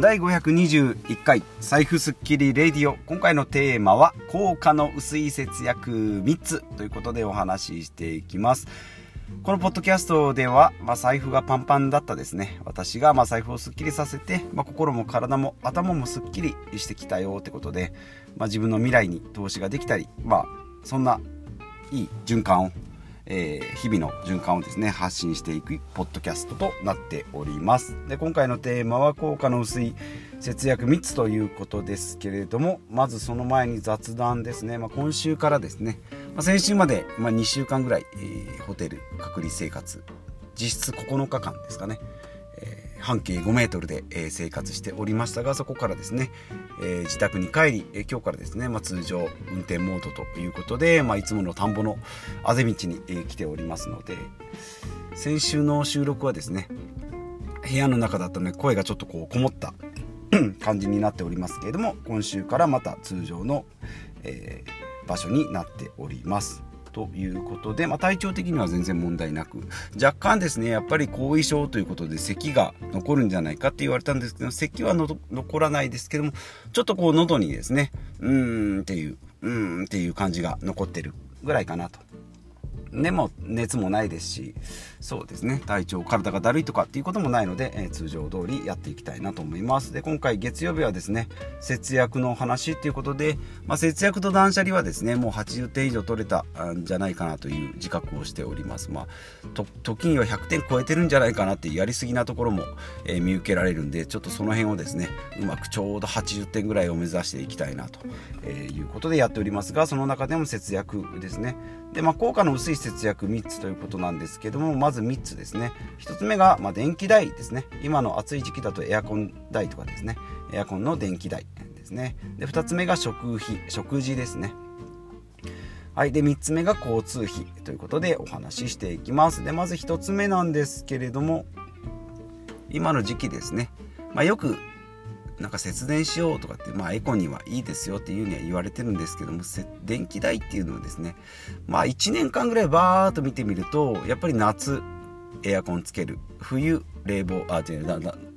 第521回財布スッキリレディオ。今回のテーマは効果の薄い節約3つ。ということでお話ししていきます。このポッドキャストでは、まあ、財布がパンパンだったですね。私がまあ財布をスッキリさせて、まあ、心も体も頭もスッキリしてきたよ。ってことで、まあ、自分の未来に投資ができたりまあそんないい循環をえー、日々の循環をですね発信していくポッドキャストとなっております。で今回のテーマは効果の薄い節約3つということですけれどもまずその前に雑談ですね、まあ、今週からですね、まあ、先週まで、まあ、2週間ぐらい、えー、ホテル隔離生活実質9日間ですかね、半径5メートルで、え、生活しておりましたがそこからですね、え、自宅に帰り、えー、今日からですね、まあ、通常運転モードということで、まあ、いつもの田んぼのあぜ道に、え、来ておりますので先週の収録はですね部屋の中だったので声がちょっとこうこもった 感じになっておりますけれども今週からまた通常の、え、場所になっております。ということで、まあ、体調的には全然問題なく若干ですねやっぱり後遺症ということで咳が残るんじゃないかって言われたんですけど咳は残らないですけどもちょっとこう喉にですねうーんっていううーんっていう感じが残ってるぐらいかなと。でも熱もないですしそうですね。体調体がだるいとかっていうこともないので、えー、通常通りやっていきたいなと思います。で今回月曜日はですね節約の話っていうことで、まあ、節約と断捨離はですねもう80点以上取れたんじゃないかなという自覚をしております。まあ時には100点超えてるんじゃないかなってやりすぎなところも、えー、見受けられるんでちょっとその辺をですねうまくちょうど80点ぐらいを目指していきたいなと、えー、いうことでやっておりますがその中でも節約ですね。でまあ効果の薄い節約3つということなんですけどもまず3つですね。1つ目が、まあ、電気代ですね。今の暑い時期だとエアコン代とかですね。エアコンの電気代ですね。で2つ目が食費食事ですね。はい。で3つ目が交通費ということでお話ししていきます。でまず1つ目なんですけれども今の時期ですね、まあ、よくなんか節電しようとかって、まあ、エコにはいいですよっていうには言われてるんですけども電気代っていうのはですねまあ1年間ぐらいバーっと見てみるとやっぱり夏エアコンつける。冬冷房あ違う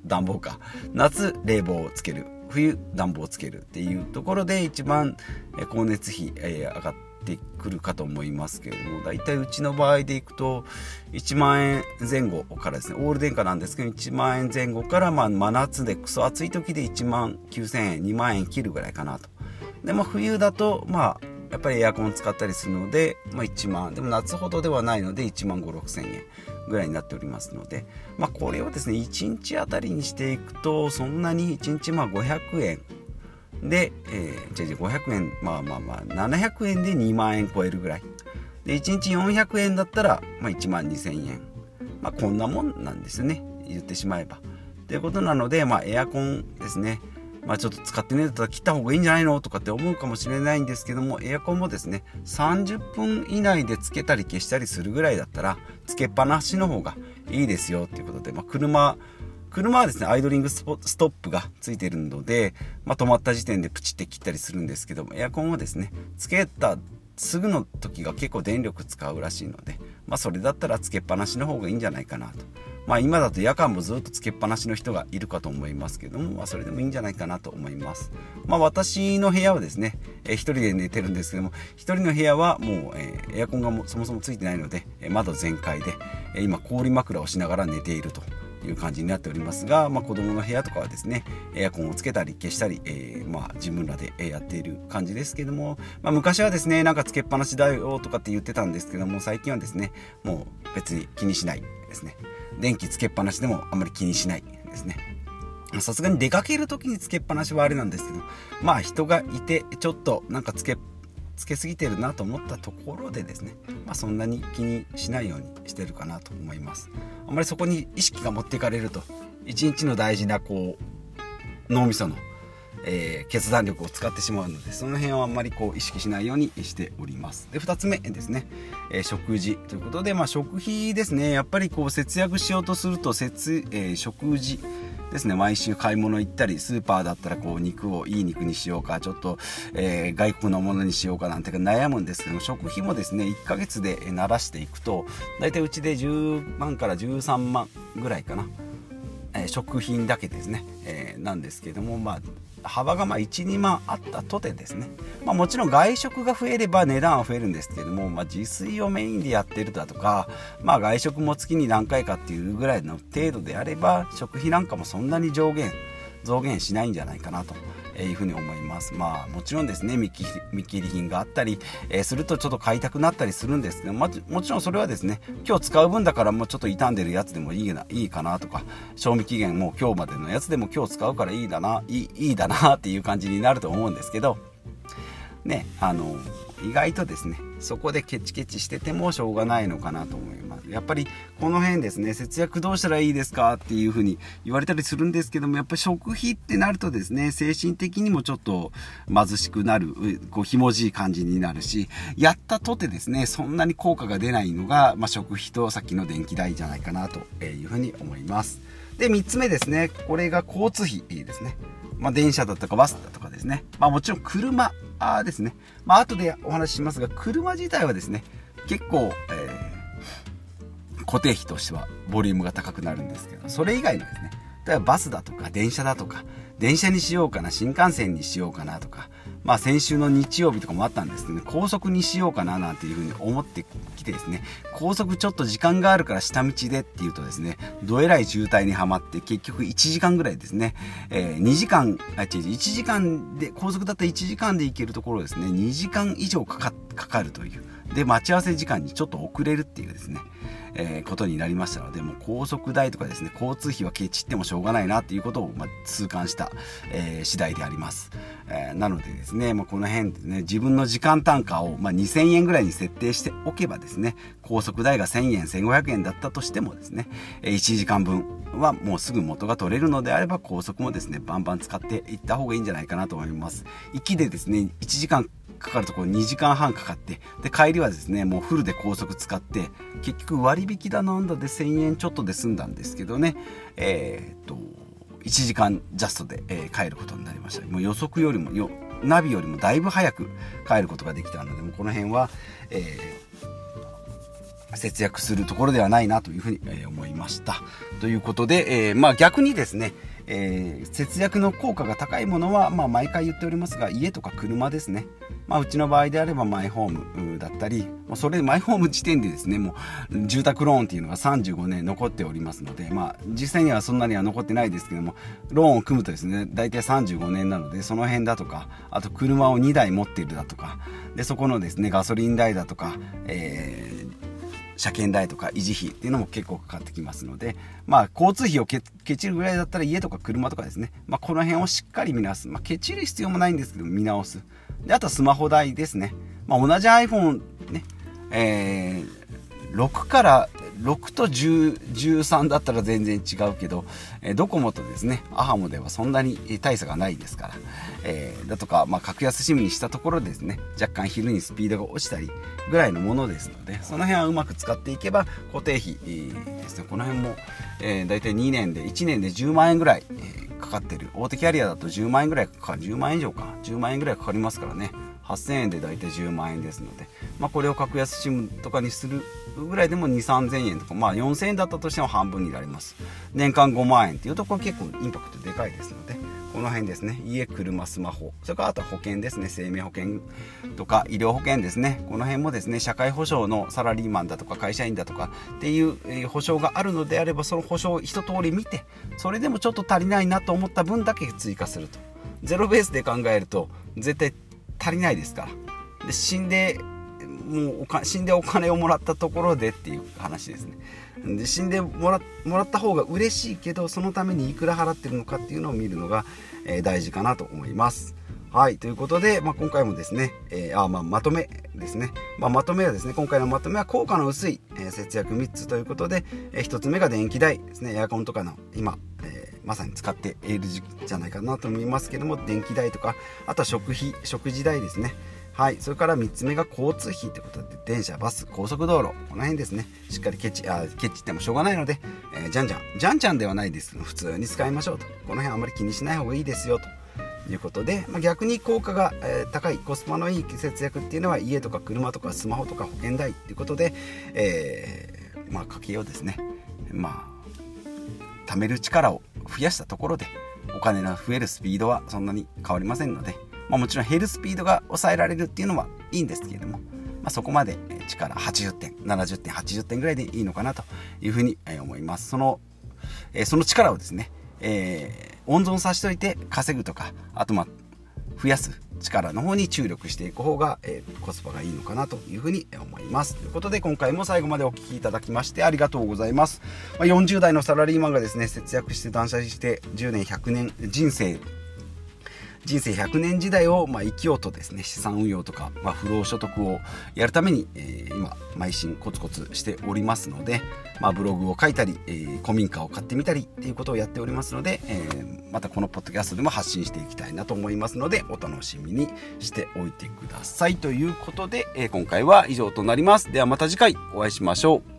暖房か。夏冷房をつける。冬暖房をつけるっていうところで一番光熱費、え上がってってくるかと思いますけれども大体うちの場合でいくと1万円前後からですねオール電化なんですけど1万円前後からまあ真夏でクソ暑い時で1万9000円2万円切るぐらいかなと。でも冬だとまあやっぱりエアコン使ったりするので、まあ、1万でも夏ほどではないので1万5 6 0 0 0円ぐらいになっておりますので、まあ、これをですね1日あたりにしていくとそんなに1日まあ500円で、えー、じゃじゃ500円まあまあまあ700円で2万円超えるぐらい。で1日400円だったら、まあ、1万2000円。まあこんなもんなんですね。言ってしまえば。ということなので、まあ、エアコンですね。まあちょっと使ってねだったら切った方がいいんじゃないのとかって思うかもしれないんですけどもエアコンもですね30分以内でつけたり消したりするぐらいだったらつけっぱなしの方がいいですよっていうことで、まあ、車車はですね、アイドリングストップがついてるので、まあ、止まった時点でプチって切ったりするんですけども、エアコンはですね、つけたすぐの時が結構電力使うらしいので、まあ、それだったらつけっぱなしの方がいいんじゃないかなと。まあ、今だと夜間もずっとつけっぱなしの人がいるかと思いますけども、まあ、それでもいいんじゃないかなと思います。まあ、私の部屋はですね、えー、人で寝てるんですけども、一人の部屋はもう、えー、エアコンがもそもそもついてないので、えー、窓全開で、え、今氷枕をしながら寝ていると。いう感じになっておりますが、まあ、子供の部屋とかはですねエアコンをつけたり消したり、えー、まあ、自分らでやっている感じですけども、まあ、昔はですねなんかつけっぱなしだよとかって言ってたんですけども最近はですねもう別に気にしないですね。電気つけっぱなしでもあんまり気にしないですね。さすがに出かける時につけっぱなしはあれなんですけどまあ人がいてちょっとなんかつけっつけすぎてるなと思ったところでですね、まあ、そんなに気にしないようにしてるかなと思います。あんまりそこに意識が持っていかれると一日の大事なこう脳みその、えー、決断力を使ってしまうのでその辺はあんまりこう意識しないようにしております。で2つ目ですね、えー、食事ということで、まあ、食費ですね。やっぱりこう節約しようとすると節、えー、食事ですね毎週買い物行ったりスーパーだったらこう肉をいい肉にしようかちょっと、えー、外国のものにしようかなんて悩むんですけども食費もですね1ヶ月で慣らしていくと大体うちで10万から13万ぐらいかな。え食品だけですね、えー、なんですけども、まあ、幅がま12万あったとてですね、まあ、もちろん外食が増えれば値段は増えるんですけども、まあ、自炊をメインでやってるだとか、まあ、外食も月に何回かっていうぐらいの程度であれば食費なんかもそんなに上限増減しないんじゃないかなと。いうふうに思います。まあもちろんですね見切り品があったり、え、するとちょっと買いたくなったりするんですけど、ま、もちろんそれはですね今日使う分だからもうちょっと傷んでるやつでもいいないいかなとか賞味期限もう今日までのやつでも今日使うからいいだないいいいだなっていう感じになると思うんですけどねあの意外とですねそこでケチケチしててもしょうがないのかなと思います。やっぱりこの辺ですね節約どうしたらいいですかっていうふうに言われたりするんですけどもやっぱり食費ってなるとですね精神的にもちょっと貧しくなるこうひもじい感じになるしやったとてですねそんなに効果が出ないのが、まあ、食費とさっきの電気代じゃないかなというふうに思います。で3つ目ですねこれが交通費ですね。まあ、電車だとかバスだとかですね、まあ、もちろん車ですね、まあ後でお話ししますが車自体はですね結構、えー、固定費としてはボリュームが高くなるんですけどそれ以外のですね例えばバスだとか電車だとか電車にしようかな新幹線にしようかなとかまあ先週の日曜日とかもあったんですけどね高速にしようかななんていうふうに思ってきてですね高速ちょっと時間があるから下道でっていうとですねどえらい渋滞にはまって結局1時間ぐらいですね、えー、2時間あ違う1時間で高速だったら1時間で行けるところですね2時間以上かかるというで待ち合わせ時間にちょっと遅れるっていうですねえー、ことになりましたのでもう高速代とかですね交通費はケチってもしょうがないなっていうことを、まあ、痛感した、えー、次第であります、えー、なのでですね、まあ、この辺でね自分の時間単価を、まあ、2000円ぐらいに設定しておけばですね高速代が1000円1500円だったとしてもですね1時間分はもうすぐ元が取れるのであれば高速もですねバンバン使っていった方がいいんじゃないかなと思います。行きでですね1時間かかるところ2時間半かかってで帰りはですねもうフルで高速使って結局割引だなんだで1000円ちょっとで済んだんですけどね。えー、っと1時間ジャストで、えー、帰ることになりました。もう予測よりもよナビよりもだいぶ早く帰ることができたのでもこの辺は、えー、節約するところではないなというふうに、え思いました。ということで、え、まあ逆にですねえー、節約の効果が高いものは、まあ、毎回言っておりますが家とか車ですね、まあ、うちの場合であればマイホームだったりそれマイホーム時点でですねもう住宅ローンっていうのが35年残っておりますので、まあ、実際にはそんなには残ってないですけどもローンを組むとですね大体35年なのでその辺だとかあと車を2台持っているだとかでそこのですねガソリン代だとか、えー車検代とか維持費っていうのも結構かかってきますので、まあ、交通費をケチるぐらいだったら家とか車とかですね、まあ、この辺をしっかり見直す、まあ、ケチる必要もないんですけど見直す。であとはスマホ代ですね、まあ、同じ iPhone ね、えー、6から6と13だったら全然違うけど、えー、ドコモとですね。アハモではそんなに大差がないですから、えー、だとか、まあ、格安 SIM にしたところですね。若干昼にスピードが落ちたりぐらいのものですのでその辺はうまく使っていけば固定費、ですね。この辺も、えー、大体2年で1年で10万円ぐらい、えー、かかってる。大手キャリアだと10万円ぐらいかかる。10万円以上か。10万円ぐらいかかりますからね。8000円で大体10万円ですので、まあ、これを格安 SIM とかにするぐらいでも2 3 0 0 0円とか、まあ、4000円だったとしても半分になります。年間5万円っていうところ結構インパクトでかいですので。この辺ですね。家車スマホ。それからあとは保険ですね。生命保険とか医療保険ですね。この辺もですね社会保障のサラリーマンだとか会社員だとかっていう、保証があるのであればその保証を一通り見てそれでもちょっと足りないなと思った分だけ追加すると。ゼロベースで考えると絶対足りないですから。で死んでもうおか死んでお金をもらったところでっていう話ですね。で死んでもらもらった方が嬉しいけどそのためにいくら払ってるのかっていうのを見るのが、えー、大事かなと思います。はいということで、まあ、今回もですね、えー、あまあ、まとめですね、まあ、まとめはですね今回のまとめは効果の薄い、えー、節約3つということで、え1つ目が電気代ですね。エアコンとかの今、えまさに使っている時期じゃないかなと思いますけども電気代とかあとは食費食事代ですね。はい、それから3つ目が交通費ということで電車バス高速道路この辺ですね。しっかりケチあケチってもしょうがないので、えー、じゃんじゃん。じゃんじゃんではないですけど普通に使いましょうと。この辺あまり気にしない方がいいですよと。いうことで、まあ、逆に効果が、えー、高いコスパのいい節約っていうのは家とか車とかスマホとか保険代っていうことで、えー、まあ家計をですねまあ貯める力を増やしたところでお金が増えるスピードはそんなに変わりませんので、まあ、もちろん減るスピードが抑えられるっていうのはいいんですけれども、まあ、そこまで力80点70点80点ぐらいでいいのかなというふうに思いますその,、えその力をですね、えー、温存させておいて稼ぐとかあとまあ増やす力の方に注力していく方が、えー、コスパがいいのかなというふうに思います。ということで今回も最後までお聴きいただきましてありがとうございます。まあ、40代のサラリーマンがですね、節約して断捨離して10年、100年、人生人生100年時代をまあ生きようとですね資産運用とか、まあ、不労所得をやるために、えー、今邁進コツコツしておりますので、まあ、ブログを書いたり、えー、古民家を買ってみたりっていうことをやっておりますので、えー、またこのポッドキャストでも発信していきたいなと思いますのでお楽しみにしておいてください。ということで、えー、今回は以上となります。ではまた次回お会いしましょう。